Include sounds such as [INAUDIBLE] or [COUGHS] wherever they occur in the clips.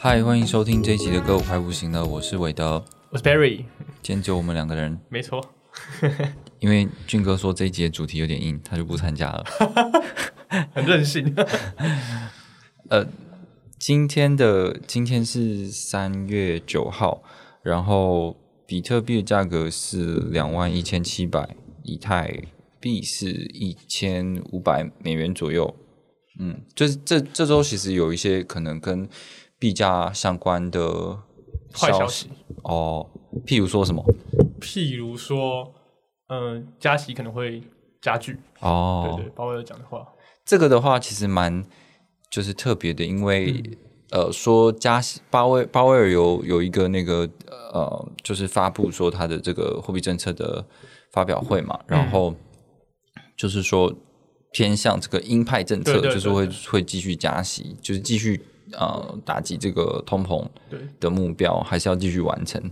嗨，欢迎收听这一集的歌，舞快不行了，我是韦德，我是 Barry，今天就我们两个人，没错，[LAUGHS] 因为俊哥说这一集的主题有点硬，他就不参加了。[LAUGHS] 很任性。[LAUGHS] 呃，今天的今天是三月九号，然后比特币的价格是两万一千七百，以太币是一千五百美元左右。嗯，就是这这周其实有一些可能跟币价相关的坏消息哦，譬如说什么？譬如说，嗯、加息可能会加剧。哦，对对，鲍威尔讲的话，这个的话其实蛮就是特别的，因为、呃说加息，鲍威鲍威尔有有一个那个呃，就是发布说他的这个货币政策的发表会嘛，然后就是说偏向这个鹰派政策，对对对就是会会继续加息，就是继续呃打击这个通膨对的目标，还是要继续完成。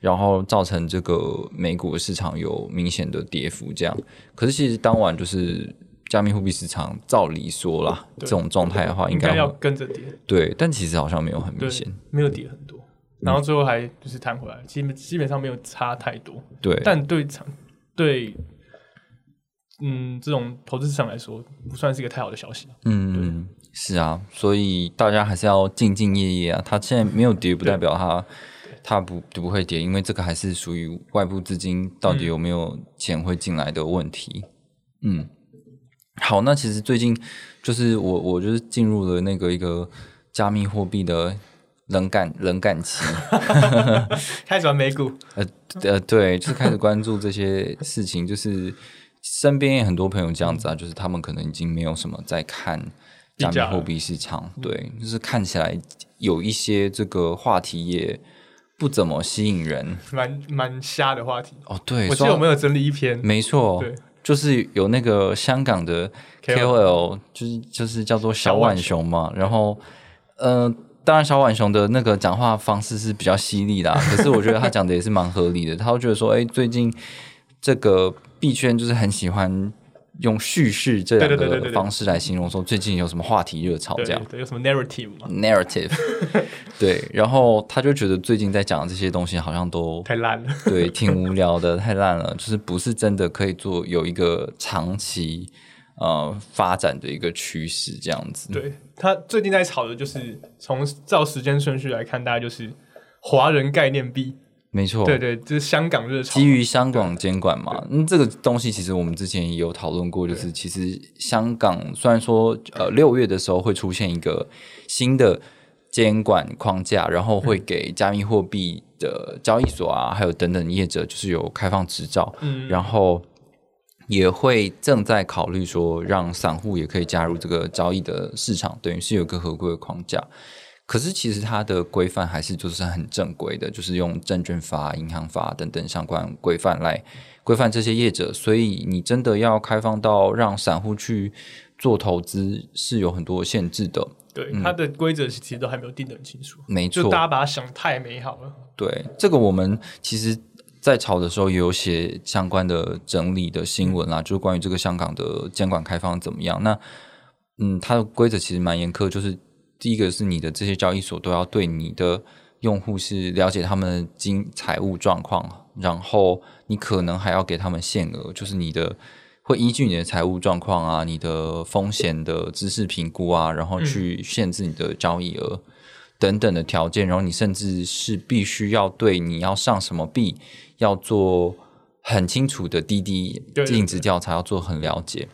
然后造成这个美股市场有明显的跌幅，这样。可是其实当晚就是加密货币市场照理说啦，这种状态的话，应该要跟着跌，对，但其实好像没有很明显。，没有跌很多，然后最后还就是弹回来，基本基本上没有差太多，对，但对场对。嗯，这种投资市场来说，不算是一个太好的消息。嗯，是啊，所以大家还是要兢兢业业啊。它现在没有跌，不代表它它不不会跌，因为这个还是属于外部资金到底有没有钱会进来的问题。嗯，好，那其实最近就是我我就是进入了那个一个加密货币的冷感冷感期。[LAUGHS] 开始玩美股，[LAUGHS] 呃呃，对，就是开始关注这些事情，就是身边也很多朋友这样子啊，就是他们可能已经没有什么在看加密货币市场，对，就是看起来有一些这个话题也不怎么吸引人蛮蛮瞎的话题。哦。对，我记得我们有整理一篇，没错对，就是有那个香港的 KOL，就是就是叫做小浣熊嘛，然后呃。当然，小浣熊的那个讲话方式是比较犀利的啊，[LAUGHS] 可是我觉得他讲的也是蛮合理的。他会觉得说，哎，最近这个币圈就是很喜欢用叙事这两个方式来形容说最近有什么话题热潮这样。对，有什么 narrative 嘛？narrative，[LAUGHS] 对，然后他就觉得最近在讲的这些东西好像都太烂了。[LAUGHS] 对挺无聊的，太烂了，[LAUGHS] 就是不是真的可以做有一个长期呃发展的一个趋势这样子。对他最近在炒的就是从照时间顺序来看，大概就是华人概念币。没错，对对，就是香港热潮。基于香港监管嘛，嗯，这个东西其实我们之前也有讨论过，就是其实香港虽然说呃六月的时候会出现一个新的监管框架，然后会给加密货币的交易所啊，还有等等业者就是有开放执照，嗯然后也会正在考虑说让散户也可以加入这个交易的市场，等于是有个合规的框架。可是其实它的规范还是就是很正规的，就是用证券法、银行法等等相关规范来规范这些业者。所以你真的要开放到让散户去做投资，是有很多限制的。对它的规则其实都还没有定得很清楚，没错，就大家把它想太美好了。对，这个我们其实，在炒的时候也有写相关的整理的新闻啦，就是关于这个香港的监管开放怎么样。那嗯，它的规则其实蛮严苛，就是第一个是你的这些交易所都要对你的用户是了解他们的经财务状况，然后你可能还要给他们限额，就是你的。会依据你的财务状况啊、你的风险的知识评估啊，然后去限制你的交易额。等等的条件，然后你甚至是必须要对你要上什么币要做很清楚的滴滴尽职调查，要做很了解，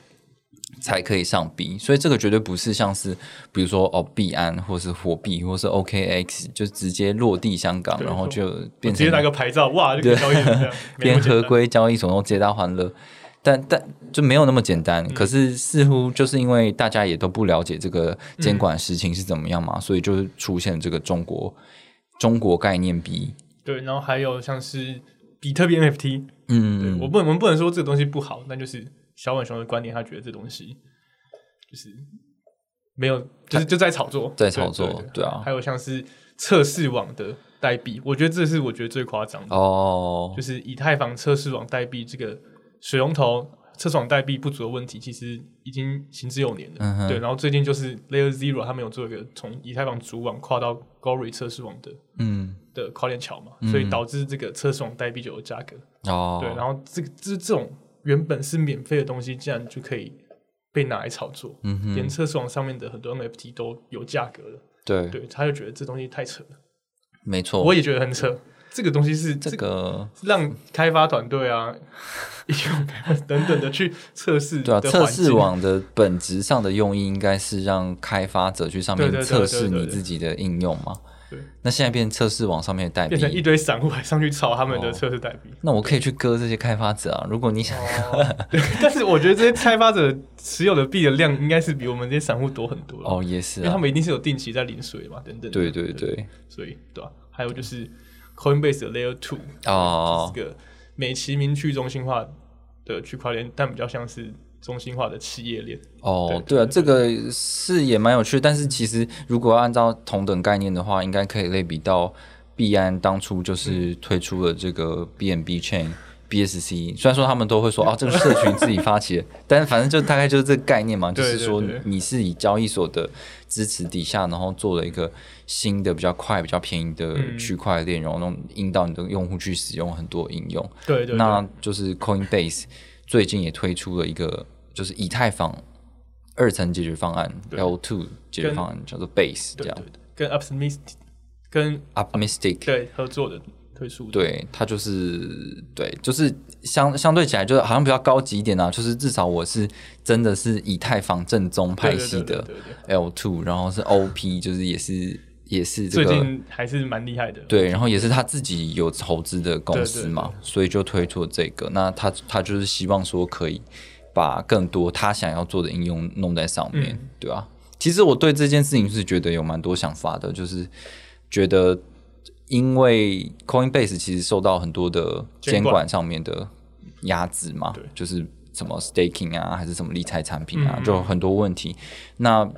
才可以上币。所以这个绝对不是像是比如说哦币安或是货币或是 OKX 就直接落地香港，然后就我变成直接拿个牌照，哇，就可以交易了 [LAUGHS] 这样，没那边合。规交易所，然后皆大欢乐。但但就没有那么简单。可是似乎就是因为大家也都不了解这个监管实情是怎么样嘛，所以就是出现这个中国中国概念 B。对，然后还有像是比特币 NFT，嗯，对我不能我们不能说这个东西不好，但就是小浣熊的观点，他觉得这东西就是没有，就是就在炒作，在炒作对啊。还有像是测试网的代币，我觉得这是我觉得最夸张的，哦。就，是以太坊测试网代币这个水龙头测试网代币不足的问题，其实已经行之有年了。对，然后最近就是 Layer Zero 他们有做一个从以太坊主网跨到 Gory 测试网的嗯，的跨链桥嘛，所以导致这个测试网代币就有价格。哦，对，然后这个这这种原本是免费的东西，竟然就可以被拿来炒作，嗯哼，连测试网上面的很多 NFT 都有价格了。对，对，他就觉得这东西太扯了，没错，我也觉得很扯。这个东西是这个让开发团队啊、[LAUGHS] 应用等等的去测试对啊，测试网的本质上的用意应该是让开发者去上面测试你自己的应用嘛。对那现在变测试网上面的代变成一，堆散户还上去炒他们的哦测试代币。那我可以去割这些开发者啊。如果你想，对，[LAUGHS] 但是我觉得这些开发者持有的币的量应该是比我们这些散户多很多了哦，也是啊，因为他们一定是有定期在领水嘛，等等的。对对对，所以对吧、还有就是 Coinbase 的 Layer Two 哦这，个美其名去中心化的区块链，但比较像是中心化的企业链。哦，对对啊，这个是也蛮有趣，但是其实如果要按照同等概念的话，应该可以类比到币安当初就是推出了这个 BNB Chain。BSC 虽然说他们都会说啊，这个社群自己发起的，但是反正就大概就是这个概念嘛，[LAUGHS] 就是说你是以交易所的支持底下，然后做了一个新的比较快、比较便宜的嗯区块链，然后弄引导你的用户去使用很多应用。对对对，那就是 Coinbase 最近也推出了一个就是以太坊二层解决方案 L two 解决方案，叫做 Base 这样跟 Optimistic 跟 Optimistic。对合作的推出。对，它就是对，就是相相对起来，就是好像比较高级一点啊。就是至少我是真的是以太坊正宗派对系的 L two，然后是 OP，就是也是也是这最个近还是蛮厉害的。对，然后也是他自己有投资的公司嘛，对对所以就推出了这个。那他他就是希望说可以把更多他想要做的应用弄在上面，嗯对啊。其实我对这件事情是觉得有蛮多想法的，就是觉得因为 Coinbase 其实受到很多的监监管管上面的压制嘛，就是什么 staking 啊，还是什么理财产品啊，嗯就很多问题。那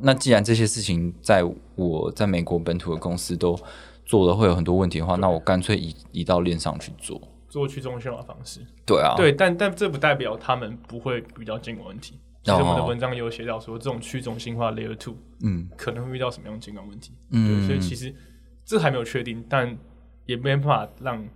那既然这些事情在我在美国本土的公司都做了会有很多问题的话，那我干脆移移到链上去做。做去中心化方式。对啊，对，但但这不代表他们不会遇到监管问题。其实我们的哦文章也有写到说，这种去中心化 Layer Two 嗯可能会遇到什么样的监管问题。嗯，所以其实这还没有确定，但也没办法让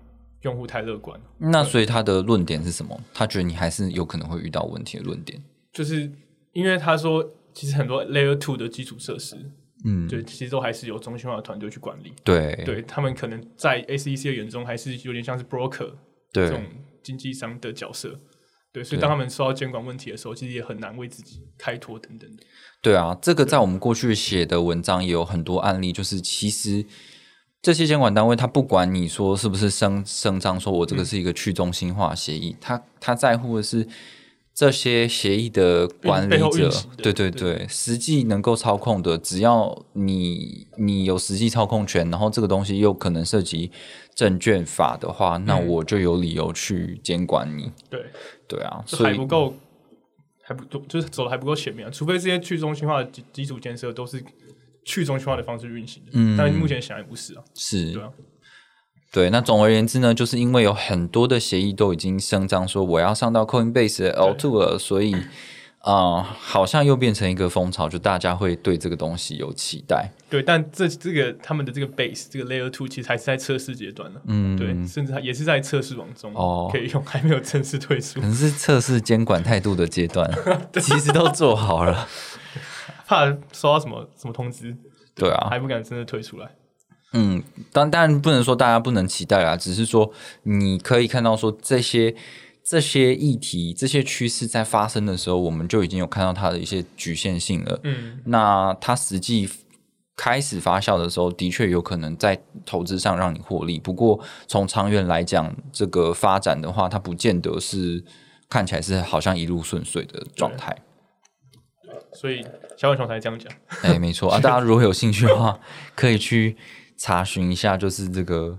用户太乐观。那所以他的论点是什么？他觉得你还是有可能会遇到问题的论点。就是因为他说，其实很多 Layer Two 的基础设施，嗯，对，其实都还是由中心化的团队去管理。对对他们可能在 SEC 的眼中，还是有点像是 broker 对这种经纪商的角色。对，所以对当他们受到监管问题的时候，其实也很难为自己开脱等等的。对啊，这个在我们过去写的文章也有很多案例，就是其实这些监管单位，他不管你说是不是声声张说我这个是一个去中心化协议，他他在乎的是这些协议的管理者对对对对，实际能够操控的，只要你你有实际操控权，然后这个东西又可能涉及证券法的话，那嗯我就有理由去监管你。对，对啊，这所以还不够，还不就是走的还不够前面、啊，除非这些去中心化的基基础建设都是去中心化的方式运行的。嗯但目前想来不是啊。是对啊，对，那总而言之呢，就是因为有很多的协议都已经声张说我要上到 Coinbase 的 L two 了，所以啊、呃好像又变成一个风潮，就大家会对这个东西有期待。对，但这这个他们的这个 base 这个 layer two 其实还是在测试阶段呢。嗯，对，甚至它也是在测试网中哦可以用，还没有正式推出可，能是测试监管态度的阶段，[LAUGHS] 其实都做好了。怕收到什么什么通知，对啊，还不敢真的推出来。嗯，当当然不能说大家不能期待啦，只是说你可以看到说这些这些议题、这些趋势在发生的时候，我们就已经有看到它的一些局限性了。嗯，那它实际开始发酵的时候，的确有可能在投资上让你获利。不过从长远来讲，这个发展的话，它不见得是看起来是好像一路顺遂的状态。所以小浣熊才这样讲。哎，没错啊，大家如果有兴趣的话，[LAUGHS] 可以去查询一下，就是这个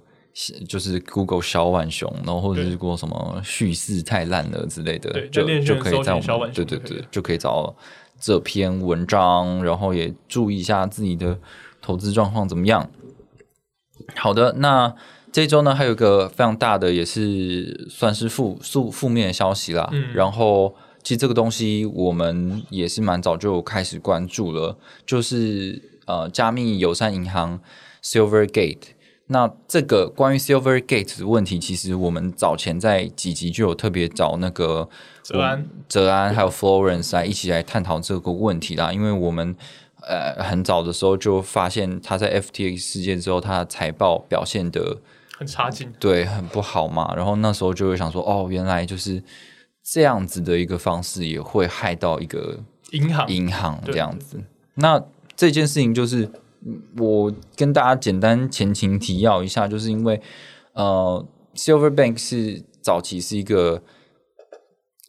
就是 Google 小浣熊，然后或者是过什么叙事太烂了之类的，对就就可以在我们对对对就可以了，就可以找到这篇文章，然后也注意一下自己的投资状况怎么样。好的，那这周呢还有一个非常大的，也是算是负负负面的消息啦。嗯然后其实这个东西我们也是蛮早就开始关注了，就是呃加密友善银行 Silvergate。那这个关于 Silvergate 的问题，其实我们早前在几集就有特别找那个泽安泽安还有 Florence 来一起来探讨这个问题啦，因为我们呃很早的时候就发现他在 FTX 事件之后，他的财报表现的很差劲，对很不好嘛，然后那时候就会想说，哦，原来就是这样子的一个方式也会害到一个银行银行这样子。那这件事情就是嗯我跟大家简单前情提要一下，就是因为呃，Silverbank 是早期是一个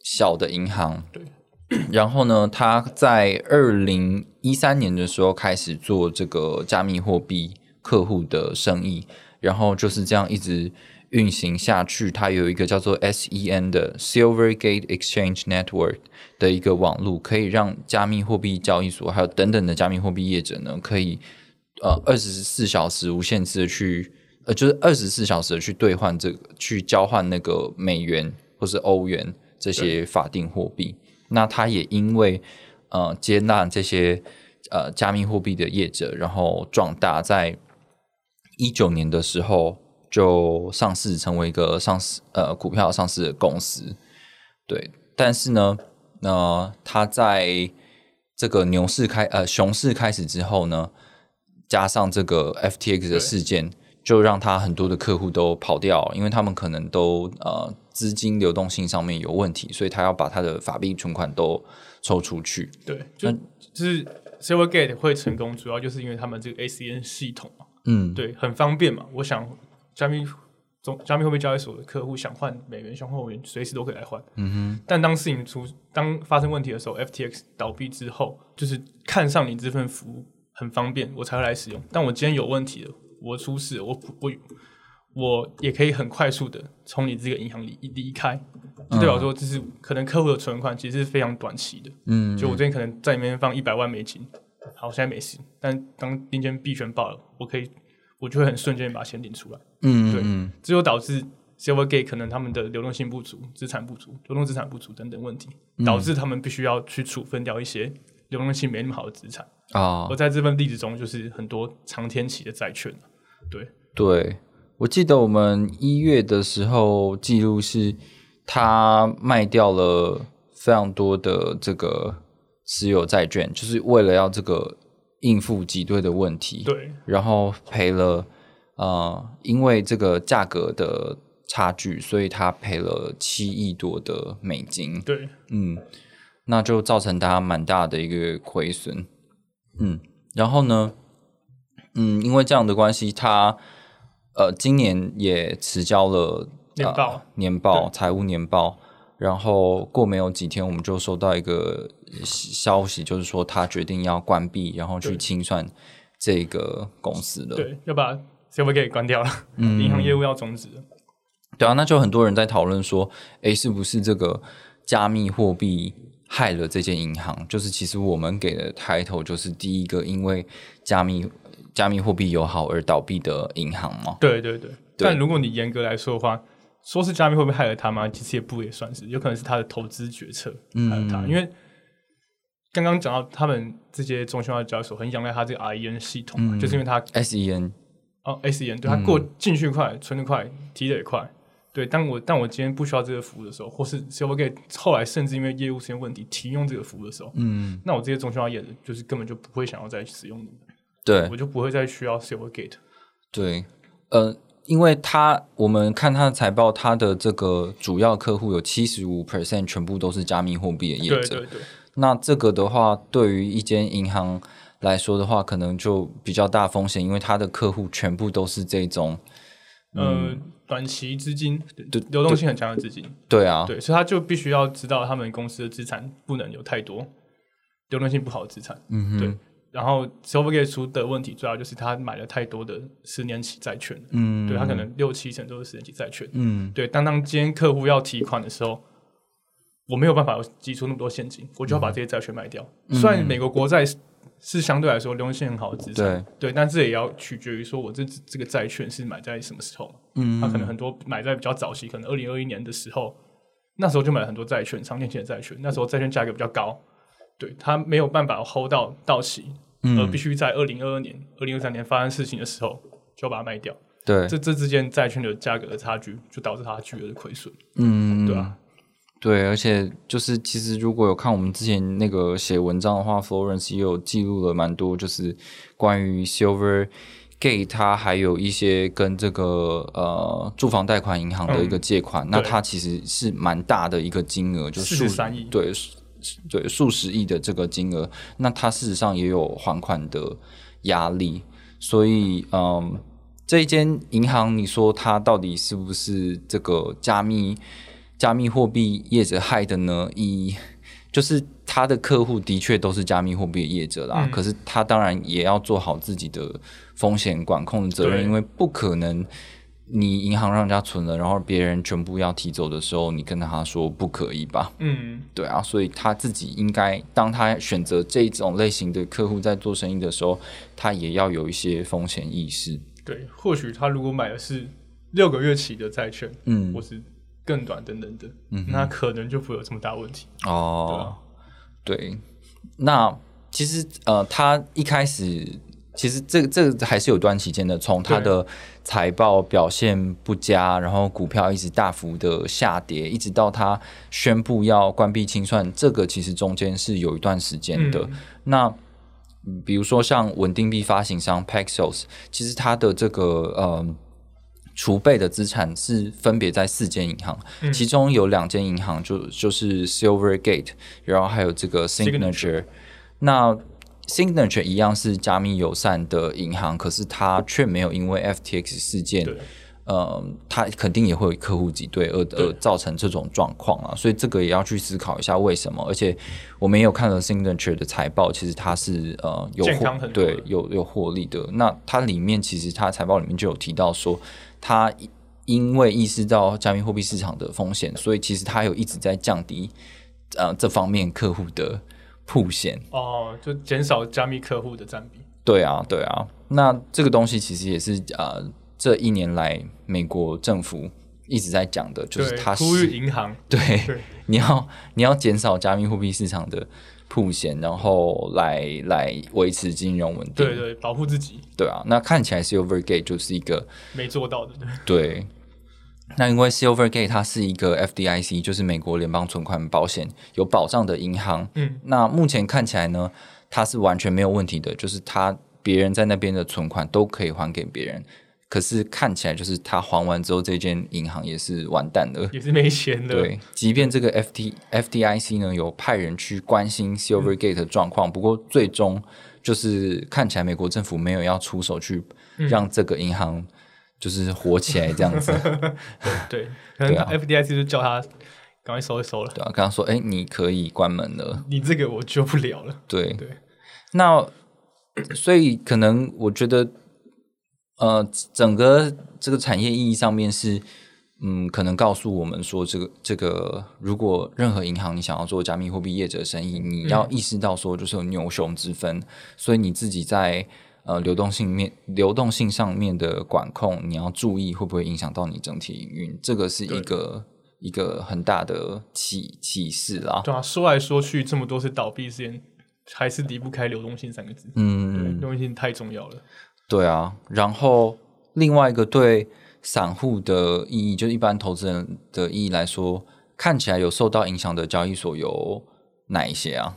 小的银行，对。[CLEARS THROAT] 然后呢，它在二零一三年的时候开始做这个加密货币客户的生意，然后就是这样一直运行下去。它有一个叫做 SEN 的 Silvergate Exchange Network 的一个网络，可以让加密货币交易所还有等等的加密货币业者呢，可以呃二十四小时无限制的去呃，就是二十四小时的去兑换这个去交换那个美元或是欧元这些法定货币。那它也因为呃接纳这些呃加密货币的业者，然后壮大，在一九年的时候就上市成为一个上市呃股票上市的公司。对，但是呢，呃，它在这个牛市开呃熊市开始之后呢，加上这个 FTX 的事件，就让他很多的客户都跑掉，因为他们可能都呃资金流动性上面有问题，所以他要把他的法币存款都抽出去。对，就就是 Silvergate 会成功，主要就是因为他们这个 ACN 系统嘛，嗯，对，很方便嘛。我想加密总加密货币交易所的客户想换美元、想换欧元，随时都可以来换。嗯哼，但当事情出当发生问题的时候，FTX 倒闭之后，就是看上你这份服务很方便，我才会来使用。但我今天有问题了，我出事了，我我我也可以很快速的从你这个银行里离开，就代表说，就是可能客户的存款其实是非常短期的。嗯，就我最近可能在里面放一百万美金，好，我现在没事。但当今天币圈爆了，我可以，我就会很瞬间把钱领出来。对嗯对这就导致 Silvergate 可能他们的流动性不足、资产不足、流动资产不足等等问题，导致他们必须要去处分掉一些流动性没那么好的资产。啊而，在这份例子中，就是很多长天期的债券对，对，我记得我们一月的时候记录是，他卖掉了非常多的这个持有债券，就是为了要这个应付挤兑的问题。对，然后赔了呃，因为这个价格的差距，所以他赔了七亿多的美金。对，嗯，那就造成他蛮大的一个亏损。嗯，然后呢，嗯，因为这样的关系，他呃今年也迟交了年报呃、年报、财务年报。然后过没有几天，我们就收到一个消息，就是说他决定要关闭，然后去清算这个公司了。对，要把 Silvergate 关掉了，嗯银行业务要终止。对啊，那就很多人在讨论说，诶，是不是这个加密货币害了这间银行？就是其实我们给的 title 就是第一个因为加密加密货币友好而倒闭的银行嘛。对对对，但如果你严格来说的话，说是加密会不会害了他吗？其实也不也算是，有可能是他的投资决策害了他，嗯因为刚刚讲到他们这些中心化交易所很仰赖他这个 REN 系统嘛，嗯就是因为它 SEN 哦 SEN 对它过进去快，存的快，提的也快。对，当我但我今天不需要这个服务的时候，或是 Silvergate 后来甚至因为业务出现问题停用这个服务的时候，嗯，那我这些中心化业的就是根本就不会想要再使用你们，对我就不会再需要 Silvergate。对，呃，因为他我们看他的财报，他的这个主要客户有七十五 percent 全部都是加密货币的业者。对对对，那这个的话，对于一间银行来说的话，可能就比较大风险，因为他的客户全部都是这种呃，短期资金，对流动性很强的资金，对啊，对，所以他就必须要知道他们公司的资产不能有太多流动性不好的资产，嗯哼，对。然后 Silvergate 出的问题主要就是他买了太多的十年期债券，嗯，对他可能六七成都是十年期债券，嗯对。当当今天客户要提款的时候，我没有办法挤出那么多现金，我就要把这些债券卖掉。虽然美国国债是是相对来说流动性很好的资产，对，对，但这也要取决于说我这这个债券是买在什么时候嘛。嗯，它可能很多买在比较早期，可能二零二一年的时候，那时候就买了很多债券，长年期的债券，那时候债券价格比较高，对它没有办法 hold 到到期，嗯而必须在二零二二年、二零二三年发生事情的时候就要把它卖掉。对，这这之间债券的价格的差距，就导致它巨额的亏损，嗯，对啊，对，而且就是其实如果有看我们之前那个写文章的话，Florence 也有记录了蛮多，就是关于 Silver Gate 它还有一些跟这个呃住房贷款银行的一个借款，那对它其实是蛮大的一个金额，就是数43亿对对数十亿的这个金额，那它事实上也有还款的压力，所以嗯。这一间银行，你说它到底是不是这个加密加密货币业者害的呢？一就是他的客户的确都是加密货币的业者啦，嗯可是他当然也要做好自己的风险管控的责任，因为不可能你银行让人家存了，然后别人全部要提走的时候，你跟他说不可以吧？嗯，对啊，所以他自己应该，当他选择这种类型的客户在做生意的时候，他也要有一些风险意识。对，或许他如果买的是六个月期的债券，嗯或是更短等等的，那可能就不会有这么大问题。哦，对，那其实呃，他一开始其实这个这个还是有段期间的，从他的财报表现不佳，然后股票一直大幅的下跌，一直到他宣布要关闭清算，这个其实中间是有一段时间的。嗯那嗯比如说像稳定币发行商 Paxos，其实它的这个呃储备的资产是分别在四间银行，嗯其中有两间银行就就是 Silvergate，然后还有这个 Signature。那 Signature 一样是加密友善的银行，可是它却没有因为 FTX 事件对，呃，它肯定也会有客户挤兑而而造成这种状况啊，所以这个也要去思考一下为什么。而且我们也有看到 Signature 的财报，其实它是呃有获对有有获利的。那它里面其实它财报里面就有提到说，它因为意识到加密货币市场的风险，所以其实它有一直在降低呃这方面客户的铺险。哦，就减少加密客户的占比。对啊，对啊，那这个东西其实也是呃这一年来美国政府一直在讲的，就是对，它呼是吁银行，对对你要你要减少加密货币市场的铺险，然后来来维持金融稳定。对对，保护自己对啊，那看起来 Silvergate 就是一个没做到的，对 [LAUGHS] 对。那因为 Silvergate 它是一个 FDIC，就是美国联邦存款保险有保障的银行。嗯，那目前看起来呢，它是完全没有问题的，就是它别人在那边的存款都可以还给别人。可是看起来就是他还完之后，这间银行也是完蛋了。也是没钱的。对，即便这个 FT FDIC 呢有派人去关心 Silvergate 的状况，不过最终就是看起来美国政府没有要出手去让这个银行就是活起来这样子，[LAUGHS] 对，[LAUGHS] 可能对啊。FDIC 就叫他赶快收一收了，对啊，跟他说，哎，你可以关门了，[LAUGHS] 你这个我救不了了。对。对，那所以可能我觉得，呃，整个这个产业意义上面是，嗯，可能告诉我们说，这个这个，如果任何银行你想要做加密货币业者生意，你要意识到说，就是有牛熊之分，所以你自己在呃流动性面、流动性上面的管控，你要注意会不会影响到你整体营运，这个是一个一个很大的启启示啦。对啊，说来说去这么多次倒闭事件，还是离不开流动性三个字。嗯，流动性太重要了。对啊，然后另外一个对散户的意义，就是一般投资人的意义来说，看起来有受到影响的交易所有哪一些啊？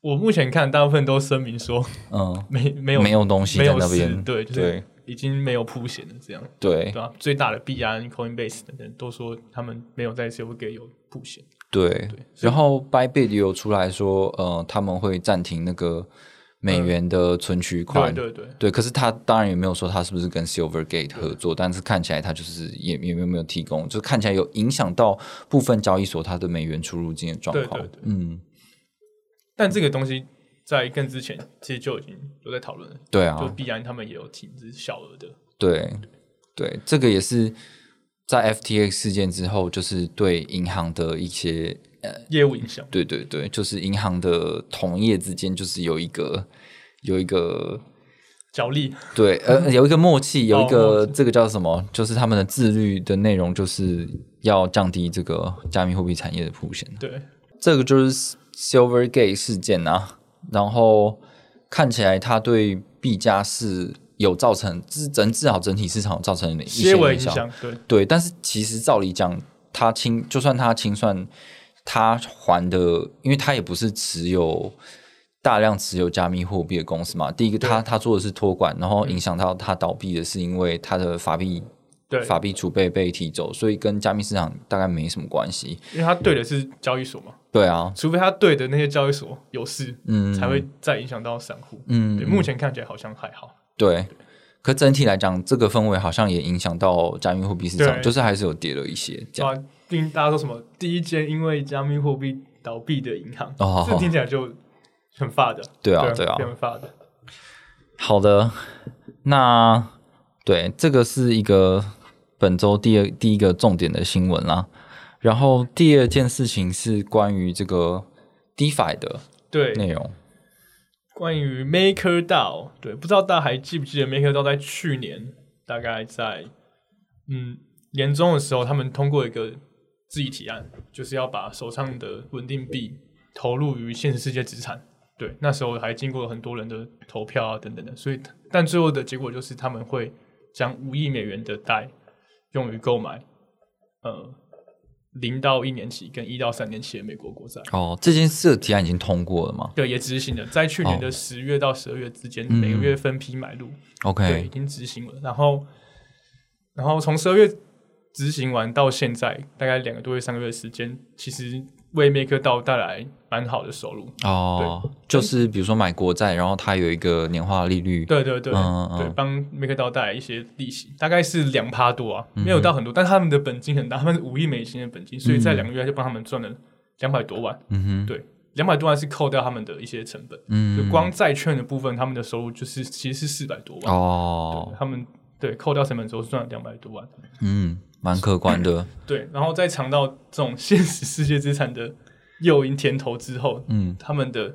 我目前看大部分都声明说嗯，[LAUGHS] 没没有没有东西在那边事，对，就是对已经没有铺险了，这样对对吧、最大的币安、Coinbase 等等都说他们没有在 Silvergate 有铺险。对。然后 Bybit 也有出来说，呃，他们会暂停那个美元的存取款。对对对，对，可是他当然也没有说他是不是跟 Silvergate 合作，但是看起来他就是也也没有没有提供，就是看起来有影响到部分交易所它的美元出入境的状况。对对对嗯，但这个东西在更之前其实就已经有在讨论了，对就啊，必然他们也有停止小额的，对对，这个也是在 FTX 事件之后，就是对银行的一些业务影响。对对对，就是银行的同业之间就是有一个有一个角力，对呃 [LAUGHS] 有一个默契，有一哦个默这个叫什么？就是他们的自律的内容就是要降低这个加密货币产业的风险。对这个就是 Silvergate 事件啊，然后看起来它对币价是有造成至整至少整体市场造成一些。影响，对对，但是其实照理讲，他清就算他清算他还的，因为他也不是持有大量持有加密货币的公司嘛。第一个，他他做的是托管，然后影响到他倒闭的是因为他的法币对，法币储备被提走，所以跟加密市场大概没什么关系。因为他对的是交易所嘛，对啊，除非他对的那些交易所有事，嗯，才会再影响到散户。嗯，对，目前看起来好像还好。对。可整体来讲，这个氛围好像也影响到加密货币市场，就是还是有跌了一些这样。啊，毕竟大家说什么第一间因为加密货币倒闭的银行，哦这听起来就很发的。对啊，对啊，非常发的。好的，那对这个是一个本周第二第一个重点的新闻啦。然后第二件事情是关于这个 DeFi 的对，内容。关于 MakerDAO，对，不知道大家还记不记得 MakerDAO 在去年大概在嗯年中的时候，他们通过一个自己提案，就是要把手上的稳定币投入于现实世界资产。对，那时候还经过了很多人的投票啊等等的，所以但最后的结果就是他们会将五亿美元的贷用于购买呃零到一年期跟一到三年期的美国国债。哦，这件事的提案已经通过了吗对，也执行了，在去年的十月到十二月之间，每个月分批买入，对，已？OK，经执行了。然后，然后从十二月执行完到现在，大概两个多月、三个月的时间，其实为 MakerDAO 带来蛮好的收入。哦，就是比如说买国债，然后它有一个年化利率，对对对，嗯嗯对，帮 MakerDAO 带来一些利息，大概是两趴多啊，嗯。没有到很多，但他们的本金很大，他们是五亿美金的本金，所以在两个月就帮他们赚了两百多万。嗯哼，对，两百多万是扣掉他们的一些成本，嗯，就光债券的部分，他们的收入就是其实是四百多万。哦，他们对扣掉成本之后是赚了两百多万。嗯，蛮客观的，[LAUGHS] 对，然后在尝到这种现实世界资产的诱因甜头之后，嗯。他们的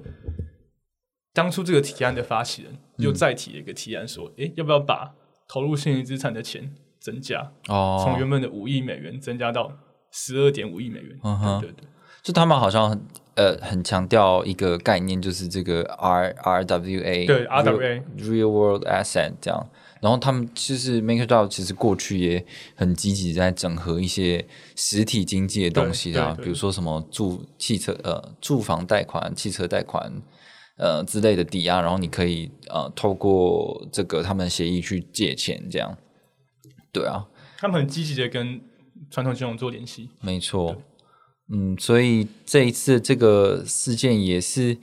当初这个提案的发起人又再提了一个提案，说：“诶，要不要把投入现实资产的钱增加，哦，从原本的五亿美元增加到十二点五亿美元？”嗯哼。对对对，就他们好像很呃很强调一个概念，就是这个 R R W A 对 RWA Real World Asset 这样。然后他们其实 MakerDAO 其实过去也很积极在整合一些实体经济的东西啊，比如说什么住汽车呃住房贷款、汽车贷款呃之类的抵押，然后你可以呃透过这个他们协议去借钱这样。对啊，他们很积极的跟传统金融做联系。没错，嗯，所以这一次这个事件也是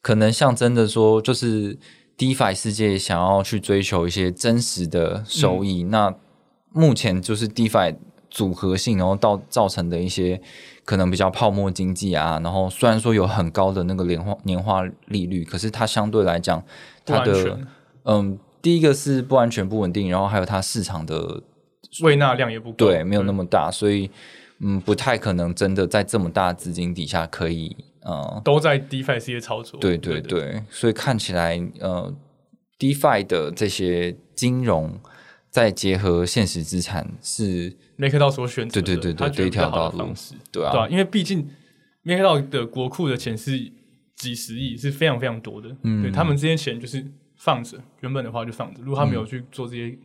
可能象征着说，就是 DeFi 世界想要去追求一些真实的收益。那目前就是 DeFi 组合性，然后到造成的一些可能比较泡沫经济啊，然后虽然说有很高的那个年化年化利率，可是它相对来讲，它的，嗯，第一个是不安全、不稳定，然后还有它市场的胃纳量也不，对，没有那么大，所以嗯，不太可能真的在这么大资金底下可以，呃，都在 DeFi 这些操作。对对对对，所以看起来呃，DeFi 的这些金融再结合现实资产是，，MakerDAO 所选择的，对对对这一条道路对啊，对啊，因为毕竟 MakerDAO 的国库的钱是几十亿，是非常非常多的。嗯对他们这些钱就是放着，原本的话就放着。如果他没有去做这些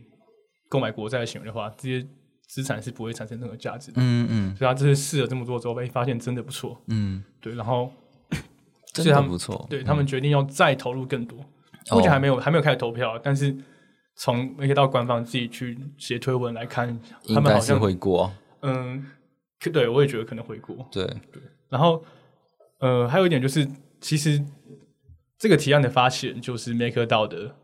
购买国债的行为的话，这些资产是不会产生任何价值的。嗯嗯所以他这次试了这么多之后，被发现真的不错。嗯，对，然后 [COUGHS] 真的不错，对他们决定要再投入更多。哦目前还没有还没有开始投票，但是从 MakerDAO 官方自己去写推文来看，他们好像会过，嗯，可对我也觉得可能会过。对，然后呃，还有一点就是，其实这个提案的发起人就是 MakerDAO 的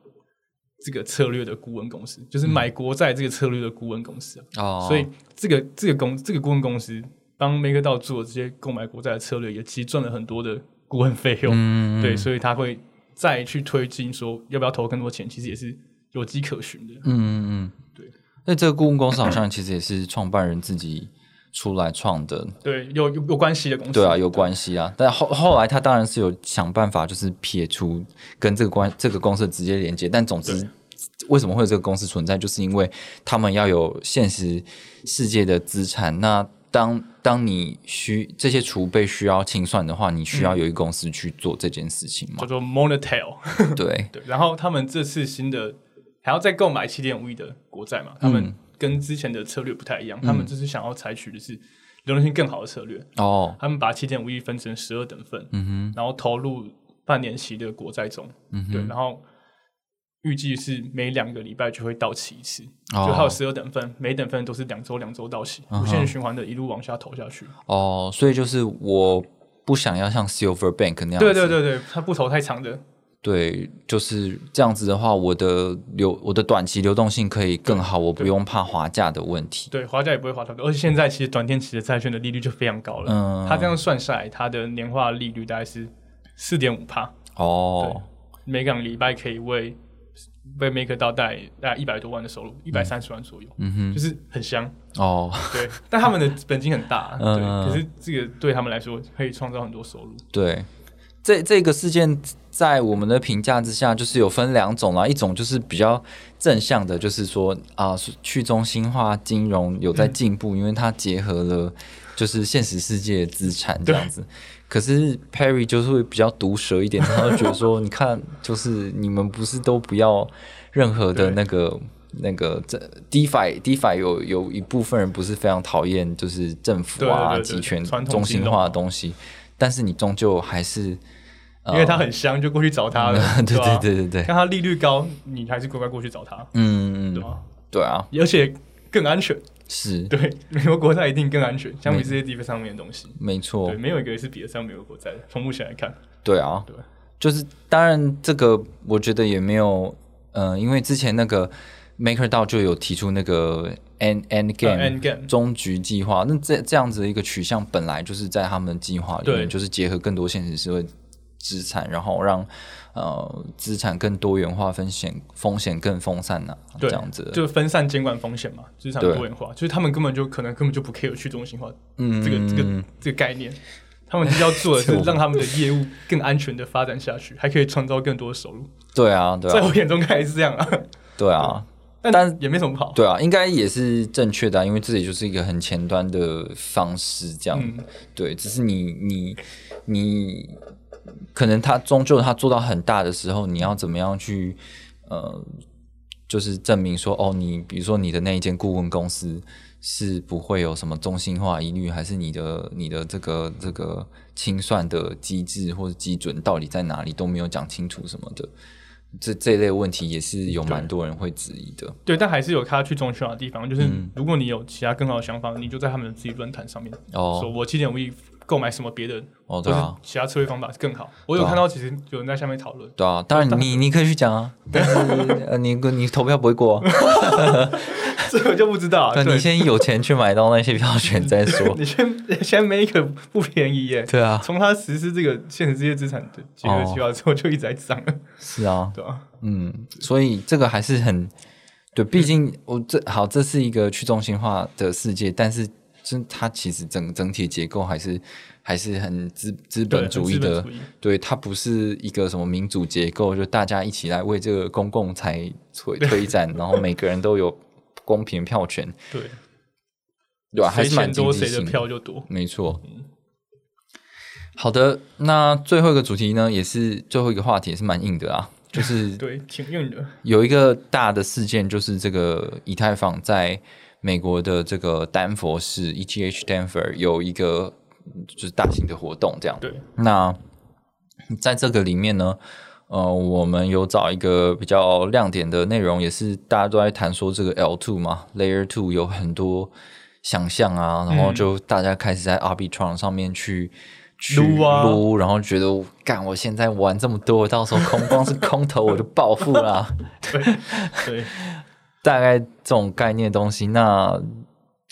这个策略的顾问公司，就是买国债这个策略的顾问公司啊。哦，所以这个这个公这个顾问公司帮 MakerDAO 做这些购买国债的策略，也其实赚了很多的顾问费用。嗯，对，所以他会再去推进说要不要投更多钱，其实也是有迹可循的。嗯嗯嗯，对。那这个顾问公司好像其实也是创办人自己出来创的，对，有有有关系的公司。对啊，有关系啊。但后后来他当然是有想办法，就是撇除跟这个关这个公司的直接连接。但总之对，为什么会有这个公司存在，就是因为他们要有现实世界的资产。那当当你需这些储备需要清算的话，你需要有一个公司去做这件事情嘛叫？做 Monetel。对，[LAUGHS] 对，然后他们这次新的还要再购买七点五亿的国债嘛？他们跟之前的策略不太一样，他们就是想要采取的是流动性更好的策略。哦，他们把七点五亿分成十二等份，嗯哼，然后投入半年期的国债中，嗯对，然后预计是每两个礼拜就会到期一次，哦就还有十二等份，每等份都是两周两周到期，无限循环的一路往下投下去。哦，所以就是我不想要像 Silver Bank 那样，对对对对，他不投太长的，对，就是这样子的话，我的流我的短期流动性可以更好，我不用怕滑价的问题。对，滑价也不会滑太多，而且现在其实短天期的债券的利率就非常高了，嗯它这样算下来，它的年化利率大概是四点五帕，哦，每两个礼拜可以为为 Make 到带大概一百多万的收入，一百三十万左右，嗯哼，就是很香。哦，[LAUGHS] 对，但他们的本金很大，[LAUGHS] 嗯对，可是这个对他们来说可以创造很多收入。对，这这个事件在我们的评价之下，就是有分两种啦，一种就是比较正向的，就是说啊，去中心化金融有在进步，因为它结合了就是现实世界的资产这样子。可是 Perry 就是会比较毒舌一点，他会觉得说，你看，就是你们不是都不要任何的那个。那个这 DeFi DeFi 有有一部分人不是非常讨厌，就是政府啊集权中心化的东西，但是你终究还是因为它很香，就过去找它了。对对对对对，看它利率高，你还是乖乖过去找它，嗯嗯，对吧？对啊，而且更安全。是 [LAUGHS] 对，美国国债一定更安全，相比这些地方上面的东西。没错对，，没有一个是比得上美国国债的。从目前来看，对啊，对就是当然这个我觉得也没有，呃，因为之前那个 MakerDAO 就有提出那个 end end game、呃 end game 终局计划，那这这样子的一个取向本来就是在他们的计划里面，就是结合更多现实社会资产，然后让呃资产更多元化，风险风险更分散呐、对。这样子。的，就分散监管风险嘛，资产多元化，就是他们根本就可能根本就不 care 去中心化嗯。这个这个这个概念。他们要做的是让他们的业务更安全的发展下去，还可以创造更多的收入。对啊，对啊，在我眼中看来是这样啊，对啊，但但也没什么不好。对啊，应该也是正确的啊、因为这也就是一个很前端的方式，这样、嗯对。只是你你你可能他终究他做到很大的时候，你要怎么样去呃，就是证明说哦，你比如说你的那一间顾问公司是不会有什么中心化疑虑，还是你的你的这个这个清算的机制或者基准到底在哪里都没有讲清楚什么的。这这类问题也是有蛮多人会质疑的。对，但还是有他去中心化的地方，就是嗯。如果你有其他更好的想法，你就在他们自己论坛上面哦。说，我七点五亿购买什么别的，哦，对啊，其他策略方法更好。我有看到，其实有人在下面讨论，对啊，当然你 [LAUGHS] 你可以去讲啊，但是呃，你你投票不会过、啊，这我就不知道啊。对对你先有钱去买到那些票选再说。[LAUGHS] 你先 [LAUGHS] 先 make 不便宜耶。对啊，从他实施这个现实世界资产的结合计划之后，就一直在涨了，是啊，对啊？嗯，所以这个还是很对，毕竟我这好，这是一个去中心化的世界，但是真它其实整整体结构还是还是很资资本主义的很资本主义，对，它不是一个什么民主结构，就大家一起来为这个公共财推推展，然后每个人都有公平票权，对，对吧、还是蛮钱多谁的票就多。没错。好的，那最后一个主题呢，也是最后一个话题，也是蛮硬的啊，就是 [LAUGHS] 对，挺硬的。有一个大的事件，就是这个以太坊在美国的这个丹佛市 ETH Denver 有一个就是大型的活动，这样。对，那在这个里面呢，呃，我们有找一个比较亮点的内容，也是大家都在谈说这个 L two 嘛，Layer two 有很多想象啊，然后就大家开始在 Arbitron 上面去去撸啊撸，然后觉得干，我现在玩这么多，到时候空光是空投我就暴富啦。对，[LAUGHS] 大概这种概念的东西，那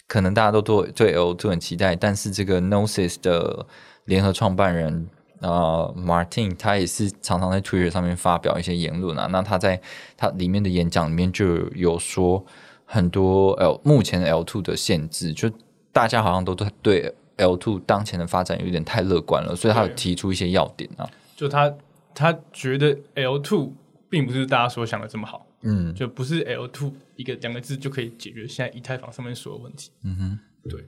可能大家都对对 L two 很期待，但是这个 Gnosis 的联合创办人呃 Martin，他也是常常在 Twitter 上面发表一些言论啊。那他在他里面的演讲里面就有说很多 L 目前的 L two 的限制，就大家好像都对 L two 当前的发展有点太乐观了，所以他有提出一些要点啊。就他他觉得 L two 并不是大家所想的这么好，嗯就不是 L two 一个两个字就可以解决现在以太坊上面所有问题。嗯哼，对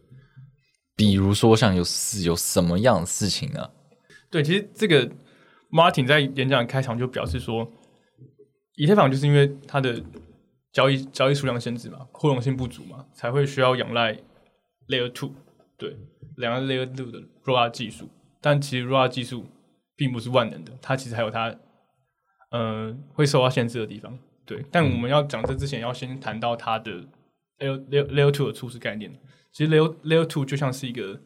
比如说像有有什么样的事情呢？对，其实这个 Martin 在演讲开场就表示说，以太坊就是因为它的交易交易数量限制嘛，扩容性不足嘛，才会需要仰赖 Layer Two，对，两个 Layer Two 的 ROA 技术。但其实 ROA 技术并不是万能的，它其实还有它呃会受到限制的地方。对，但我们要讲这之前，要先谈到它的 Layer Layer Layer Two 的初始概念。其实 Layer Layer Two 就像是一个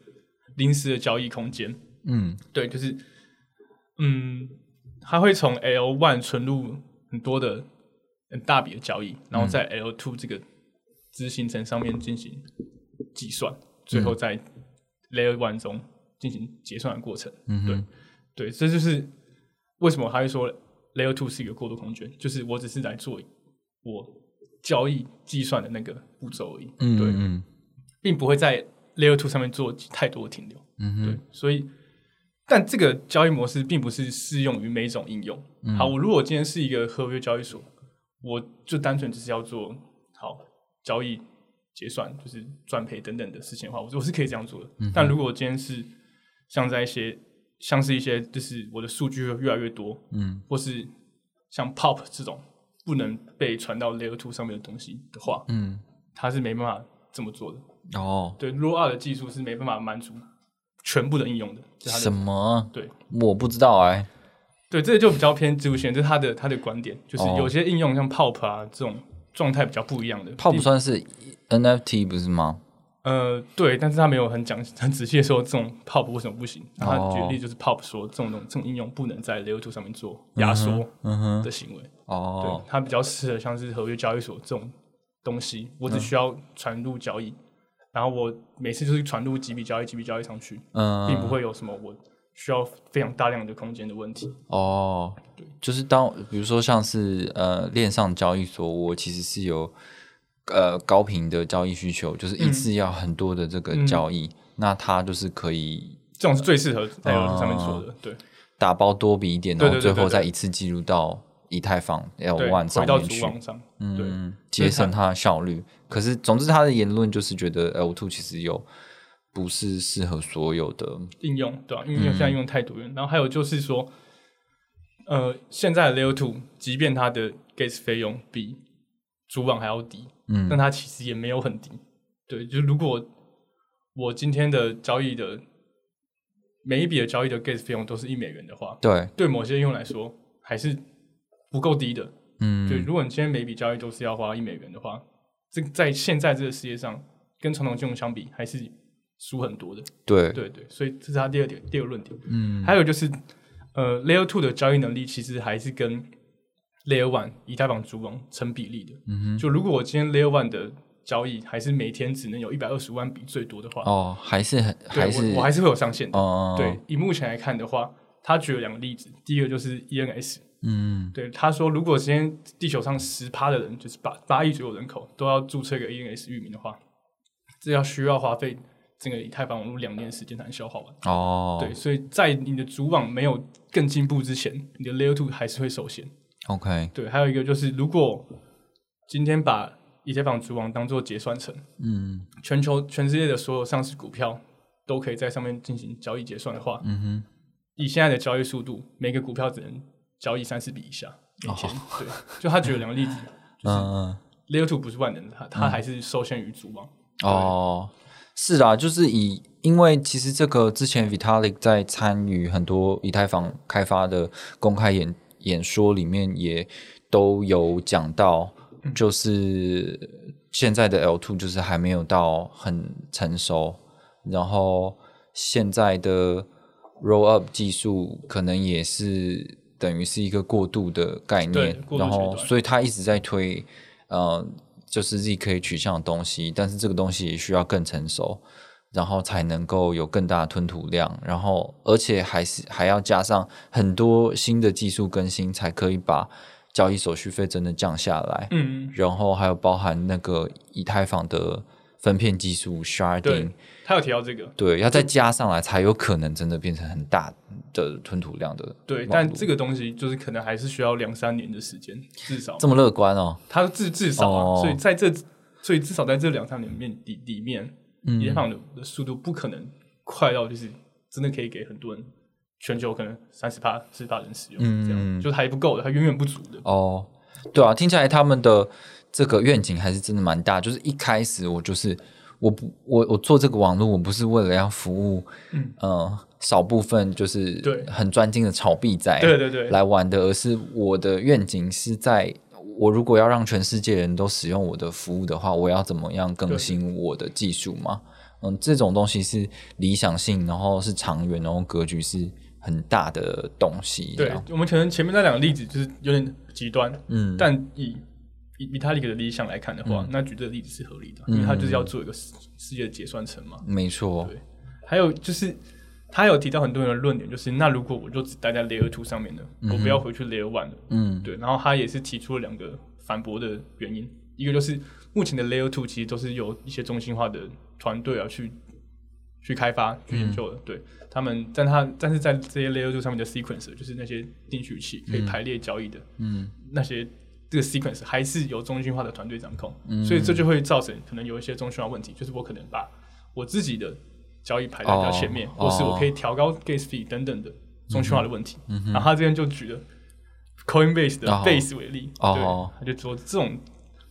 临时的交易空间，嗯对，就是，嗯，它会从 L one 存入很多的很大笔的交易，然后在 L two 这个执行层上面进行计算，最后在 Layer one 中进行结算的过程。嗯对对，这就是为什么他会说 Layer two 是一个过渡空间，就是我只是来做我交易计算的那个步骤而已，对，嗯对并不会在 Layer two 上面做太多的停留。嗯对，所以，但这个交易模式并不是适用于每一种应用。嗯好，我如果今天是一个合约交易所，我就单纯只是要做好交易结算，就是赚赔等等的事情的话，我我是可以这样做的。嗯但如果我今天是像在一些像是一些就是我的数据会越来越多，嗯或是像 POP 这种不能被传到 Layer Two 上面的东西的话，嗯，它是没办法这么做的。哦，对，Roll 二的技术是没办法满足全部的应用的。这是的什么？对我不知道哎、对，这个就比较偏植物线，这是他的他的观点，就是哦有些应用像 POP 啊这种状态比较不一样的。POP 算是 NFT 不是吗？呃对，但是他没有很讲很仔细的说这种 POP 为什么不行。然后他举哦例就是 POP 说这种东这种应用不能在 Layer Two 上面做压缩的行为。哦对，，它比较适合像是合约交易所这种东西，我嗯只需要传入交易，然后我每次就是传入几笔交易几笔交易上去，嗯，并不会有什么我需要非常大量的空间的问题。哦，就是当比如说像是呃链上交易所，我其实是有呃高频的交易需求，就是一次要很多的这个嗯。交易，那它就是可以这种是最适合在上面做的，对。打包多笔一点，然后最后对对对对再一次记录到以太坊 L 对，one 上回到面去，主网上，对。嗯，节省它的效率。可是总之他的言论就是觉得 L two 其实有不是适合所有的，应用对吧、因为嗯现在应用太多元，然后还有就是说，呃，现在的 Layer Two，即便它的 gas 费用比主网还要低，嗯。但它其实也没有很低。对，就如果我今天的交易的每一笔的交易的 gas 费用都是一美元的话，对，对某些应用来说还是不够低的。嗯，对，如果你今天每笔交易都是要花一美元的话，这在现在这个世界上，跟传统金融相比，还是输很多的。对，对对，所以这是他第二点，第二个论点。嗯，还有就是，呃，Layer Two 的交易能力其实还是跟 Layer One 以太坊主网成比例的。嗯哼，就如果我今天 Layer One 的交易还是每天只能有一百二十万笔最多的话，哦，还是很还是我我还是会有上限的。哦，对，以目前来看的话，他举了两个例子，第一个就是 ENS，嗯对，他说如果今天地球上十趴的人，就是八八亿左右人口都要注册一个 ENS 域名的话，这要需要花费整个以太坊网络两年时间才能消化完。哦，对，所以在你的主网没有更进步之前，你的 Layer Two 还是会受限。，OK，对，还有一个就是，如果今天把以太坊主网当做结算层，嗯全球全世界的所有上市股票都可以在上面进行交易结算的话，嗯哼，以现在的交易速度，每个股票只能交易三十笔以下。以前、哦对，就他举了两个例子就是嗯，Layer Two 不是万能的，它它还是受限于主网。哦，是啊，就是以因为其实这个之前 Vitalik 在参与很多以太坊开发的公开演演说里面也都有讲到，就是现在的 L two 就是还没有到很成熟，然后现在的 roll up 技术可能也是等于是一个过渡的概念，然后所以他一直在推呃，就是 ZK 取向的东西，但是这个东西也需要更成熟，然后才能够有更大的吞吐量，然后而且还是还要加上很多新的技术更新，才可以把交易手续费真的降下来。嗯，然后还有包含那个以太坊的分片技术 sharding，他有提到这个，对，要再加上来才有可能真的变成很大的吞吐量的。对，但这个东西就是可能还是需要两三年的时间，至少。这么乐观哦，它至至少啊，哦。所以在这，所以至少在这两三年面里里面，嗯。行的的速度不可能快到就是真的可以给很多人全球可能三十趴、四十趴人使用，这样就还不够的，它远远不足的。哦，对啊，听起来他们的这个愿景还是真的蛮大。就是一开始我就是我不我我做这个网络，我不是为了要服务，嗯呃少部分就是对很专精的炒币仔，对对对来玩的，而是我的愿景是在。我如果要让全世界人都使用我的服务的话，我要怎么样更新我的技术嘛？嗯，这种东西是理想性，然后是长远，然后格局是很大的东西。这对样，我们可能前面那两个例子就是有点极端，嗯，但以以以他一个的理想来看的话，那举这个例子是合理的，因为他就是要做一个世世界的结算层嘛。没错，对还有就是，他有提到很多人的论点，就是那如果我就只待在 Layer Two 上面的，我不要回去 Layer One 了。嗯，对，然后他也是提出了两个反驳的原因，一个就是目前的 Layer Two 其实都是由一些中心化的团队啊去去开发、去研究的。对他们，但他但是在这些 Layer Two 上面的 sequence，就是那些定序器可以排列交易的，嗯，那些这个 sequence 还是由中心化的团队掌控，所以这就会造成可能有一些中心化问题，就是我可能把我自己的交易排在比较前面，哦或是我可以调高 gas fee 等等的中心化的问题。然后他这边就举了 Coinbase 的哦。Base 为例，哦。对，他就说这种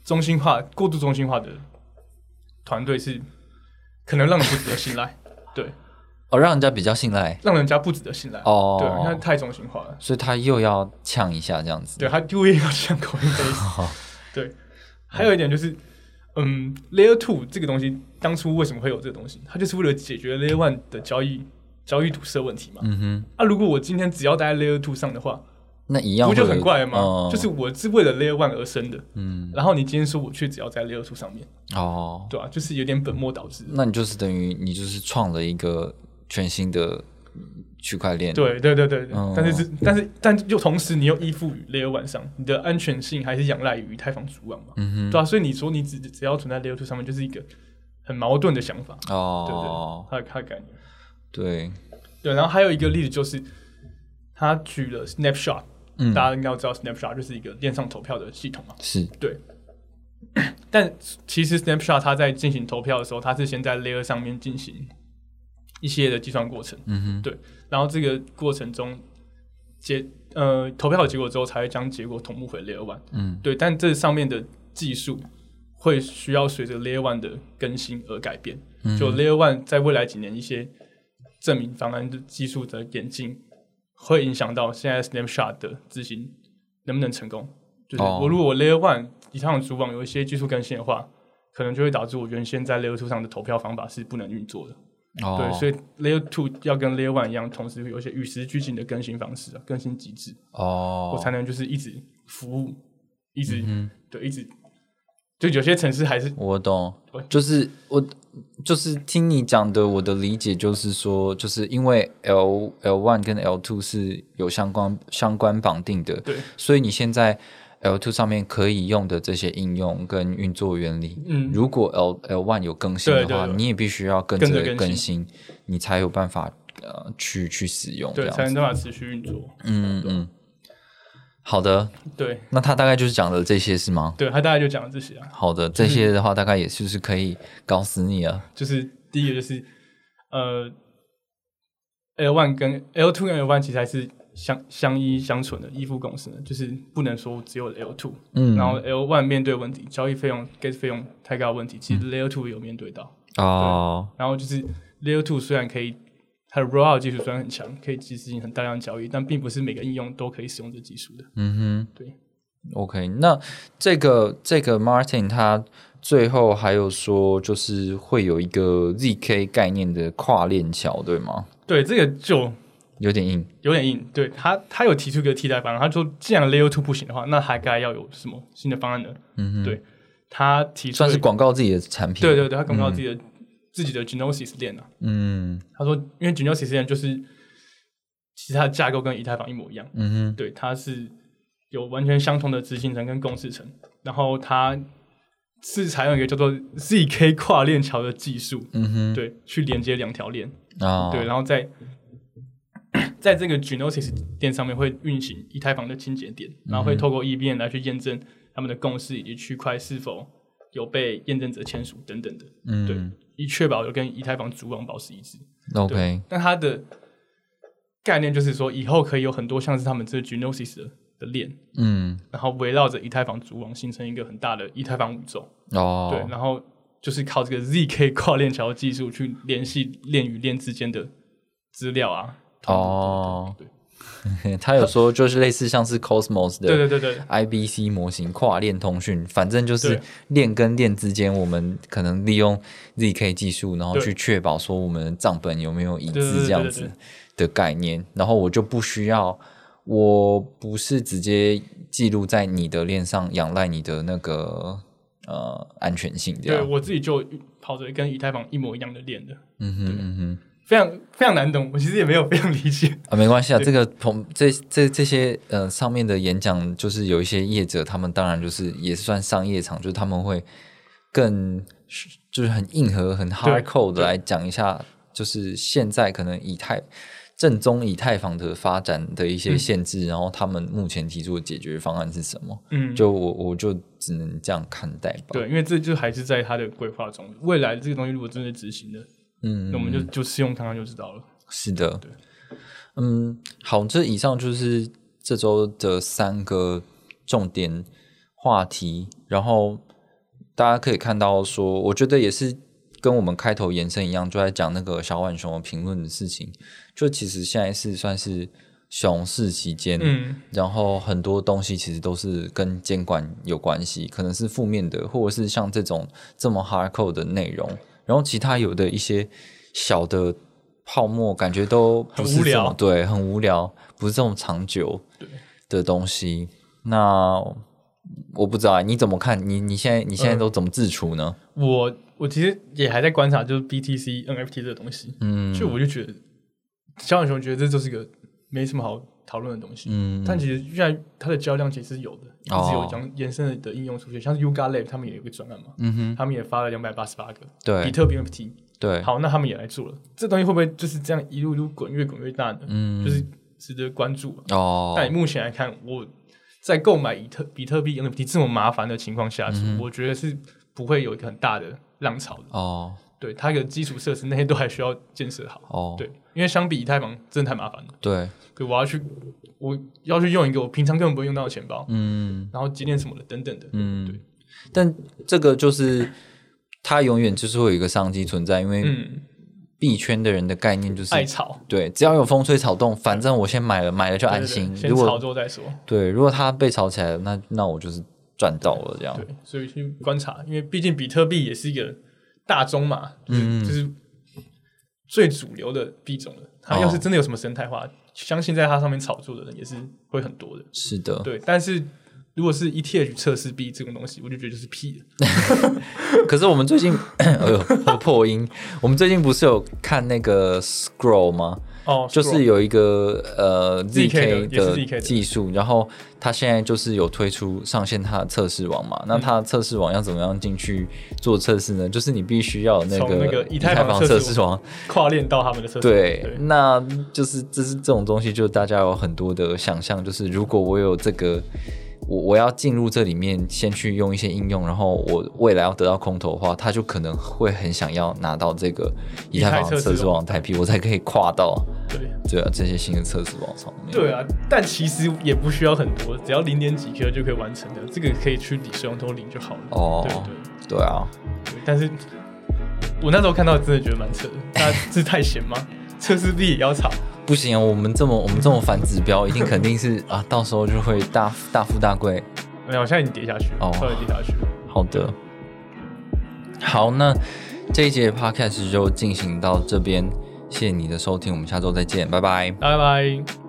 中心化、过度中心化的团队是可能让你不值得信赖，对，哦，让人家比较信赖让人家不值得信赖，哦，对，因为太中心化了。所以他又要呛一下这样子，对，他故意要呛口音 base。[LAUGHS] 对，还有一点就是，嗯，Layer Two 这个东西当初为什么会有这个东西？它就是为了解决 Layer One 的交易交易堵塞问题嘛。嗯哼，啊，如果我今天只要待在 Layer Two 上的话，那一样不就很怪了吗？哦就是我是为了 Layer One 而生的，嗯，然后你今天说我却只要在 Layer Two 上面，哦，对啊、就是有点本末倒置。那你就是等于你就是创了一个全新的区块链，，对对对对但是是但是但又同时你又依附于 Layer One 上，你的安全性还是仰赖于以太坊主网嘛，嗯哼，对啊，所以你说你只只要存在 Layer Two 上面，就是一个很矛盾的想法，对不哦对？，他的他的概念。对，对，然后还有一个例子就是，他举了 Snapshot，、嗯。大家应该都知道 Snapshot 就是一个链上投票的系统嘛。是。对，[COUGHS] 但其实 Snapshot 它在进行投票的时候，它是先在 Layer 上面进行一系列的计算过程，嗯哼，对，然后这个过程中结呃投票的结果之后，才会将结果同步回 Layer One。嗯，对，但这上面的技术会需要随着 Layer One 的更新而改变。嗯就 Layer One 在未来几年一些证明方案的技术的演进，会影响到现在 Snapshot 的执行能不能成功。就是哦我如果我 Layer One 以上的主网有一些技术更新的话，可能就会导致我原先在 Layer Two 上的投票方法是不能运作的。哦，对，所以 Layer Two 要跟 Layer One 一样，同时有一些与时俱进的更新方式啊、更新机制，哦，我才能就是一直服务，一直、嗯对，一直就有些城市还是我懂。对，就是我就是听你讲的，我的理解就是说，就是因为 L L one 跟 L two 是有相关相关绑定的，对。所以你现在 L two 上面可以用的这些应用跟运作原理，嗯。如果 L L one 有更新的话，对对对。你也必须要跟着更更新，你才有办法呃去去使用这对，样，才能办法持续运作。嗯嗯，好的，对。那他大概就是讲的这些是吗？对，他大概就讲了这些啊，好的，这些的话大概也就是可以搞死你了。[LAUGHS] 就是第一个就是呃，L one 跟 L two 跟 L one 其实还是相相依相存的，依附共生的，就是不能说只有 L two，嗯，然后 L one 面对问题，交易费用、gas 费用太高问题，其实 Layer two 有面对到。哦，然后就是 Layer two 虽然可以，它的 rollout 技术虽然很强，可以执行很大量交易，但并不是每个应用都可以使用这技术的。嗯哼，对，OK，那这个这个 Martin 他最后还有说，就是会有一个 ZK 概念的跨链桥，对吗？对，这个就有点硬。有点硬。对他，他有提出一个替代方案，他说既然 Layer Two 不行的话，那还该要有什么新的方案呢？嗯哼，对他提出算是广告自己的产品。对对对，他广告自己的、自己的 Genosis 链啊。嗯他说，因为 Genosis 链就是其实它的架构跟以太坊一模一样，嗯哼，对，它是有完全相同的执行层跟共识层，然后它是采用一个叫做 ZK 跨链桥的技术，嗯哼，对，去连接两条链，啊，对，然后在在这个 Genosis 店上面会运行以太坊的清洁点，然后会透过 EVM 来去验证他们的共识以及区块是否有被验证者签署等等的，嗯对嗯，以确保有跟以太坊主网保持一致。，OK，但它的概念就是说，以后可以有很多像是他们这个 Genosis 的的链，嗯，然后围绕着以太坊主网形成一个很大的以太坊宇宙。哦，对，然后就是靠这个 ZK 跨链桥技术去联系链与链之间的资料啊。哦。对 [LAUGHS] 他有说就是类似像是 Cosmos 的，对对对对。IBC 模型跨链通讯，反正就是链跟链之间，我们可能利用 ZK 技术，然后去确保说我们的账本有没有一致这样子的概念，然后我就不需要，我不是直接记录在你的链上，仰赖你的那个呃安全性这对，我自己就跑着跟以太坊一模一样的链的，嗯哼嗯哼。非常非常难懂，我其实也没有 [LAUGHS] 非常理解。啊，没关系啊，这个同这这这些呃上面的演讲，就是有一些业者，他们当然就是也是算商业场，就是他们会更就是很硬核、很 hardcore 的来讲一下，就是现在可能以太正宗以太坊的发展的一些嗯限制，然后他们目前提出的解决方案是什么？嗯，就我我就只能这样看待吧。对，因为这就还是在他的规划中，未来这个东西如果真的执行了，嗯，那我们就就试用看看就知道了。是的。对，嗯，好，这以上就是这周的三个重点话题，然后大家可以看到说，我觉得也是跟我们开头延伸一样，就在讲那个小浣熊的评论的事情，就其实现在是算是熊市期间，嗯，然后很多东西其实都是跟监管有关系，可能是负面的，或者是像这种这么 hardcore 的内容，然后其他有的一些小的泡沫，感觉都很无聊对，很无聊，不是这种长久的东西。那我不知道啊你怎么看？你你现在你现在嗯都怎么自处呢？我我其实也还在观察，就是 BTC NFT 这个东西，嗯，就我就觉得，小浣熊觉得这就是个没什么好讨论的东西。嗯，但其实现在它的交量其实是有的，一哦直有将延伸的应用出现，像是 Yuga Lab 他们也有个专案嘛，嗯哼，他们也发了两百八十八个比特币 NFT，对，好，那他们也来做了，这东西会不会就是这样一路路滚越滚越大呢？嗯，就是值得关注啊。哦，但目前来看，我在购买以特比特币 NFT 这么麻烦的情况下，嗯我觉得是不会有一个很大的浪潮的。哦对，它的基础设施那些都还需要建设好。哦，对，因为相比以太坊真的太麻烦了。对，对，我要去，我要去用一个我平常根本不会用到的钱包，嗯。然后节点什么的等等的。嗯，对。但这个就是它永远就是会有一个商机存在，因为嗯，币圈的人的概念就是爱炒，对，只要有风吹草动，反正我先买了，买了就安对对心。对先炒如果作再说。对，如果它被炒起来了，那那我就是赚到了这样。对，所以去观察，因为毕竟比特币也是一个大宗嘛，就是、嗯就是最主流的币种了。它要是真的有什么生态化，相信在它上面炒作的人也是会很多的。是的，对，但是如果是 ETH 测试币这种东西，我就觉得就是屁了。[LAUGHS] 可是我们最近，[LAUGHS] 哎呦，我破音。我们最近不是有看那个 Scroll 吗？哦，就是有一个呃 ZK 的技术，然后它现在就是有推出上线它的测试网嘛。那它的测试网要怎么样进去做测试呢？就是你必须要有那从个那个以太太坊测测试试网，跨链到他们的测试。对，对那就是这是这种东西，就是大家有很多的想象，就是如果我有这个，我我要进入这里面，先去用一些应用，然后我未来要得到空投的话，他就可能会很想要拿到这个以太坊测试网台币，我才可以跨到对对啊这些新的测试网上面。对啊，但其实也不需要很多，只要零点几 Q 就可以完成的，这个可以去理水龙头领就好了。哦对对对啊，对，但是我那时候看到真的觉得蛮扯的，那这太闲吗？测试币也要炒？不行啊，我们这么我们这么反指标，一定肯定是啊，到时候就会大大富大贵。没有，现在已经跌下去了，哦稍微跌下去了。好的，好，那这一节 podcast 就进行到这边。谢谢你的收听，我们下周再见，拜拜。拜拜。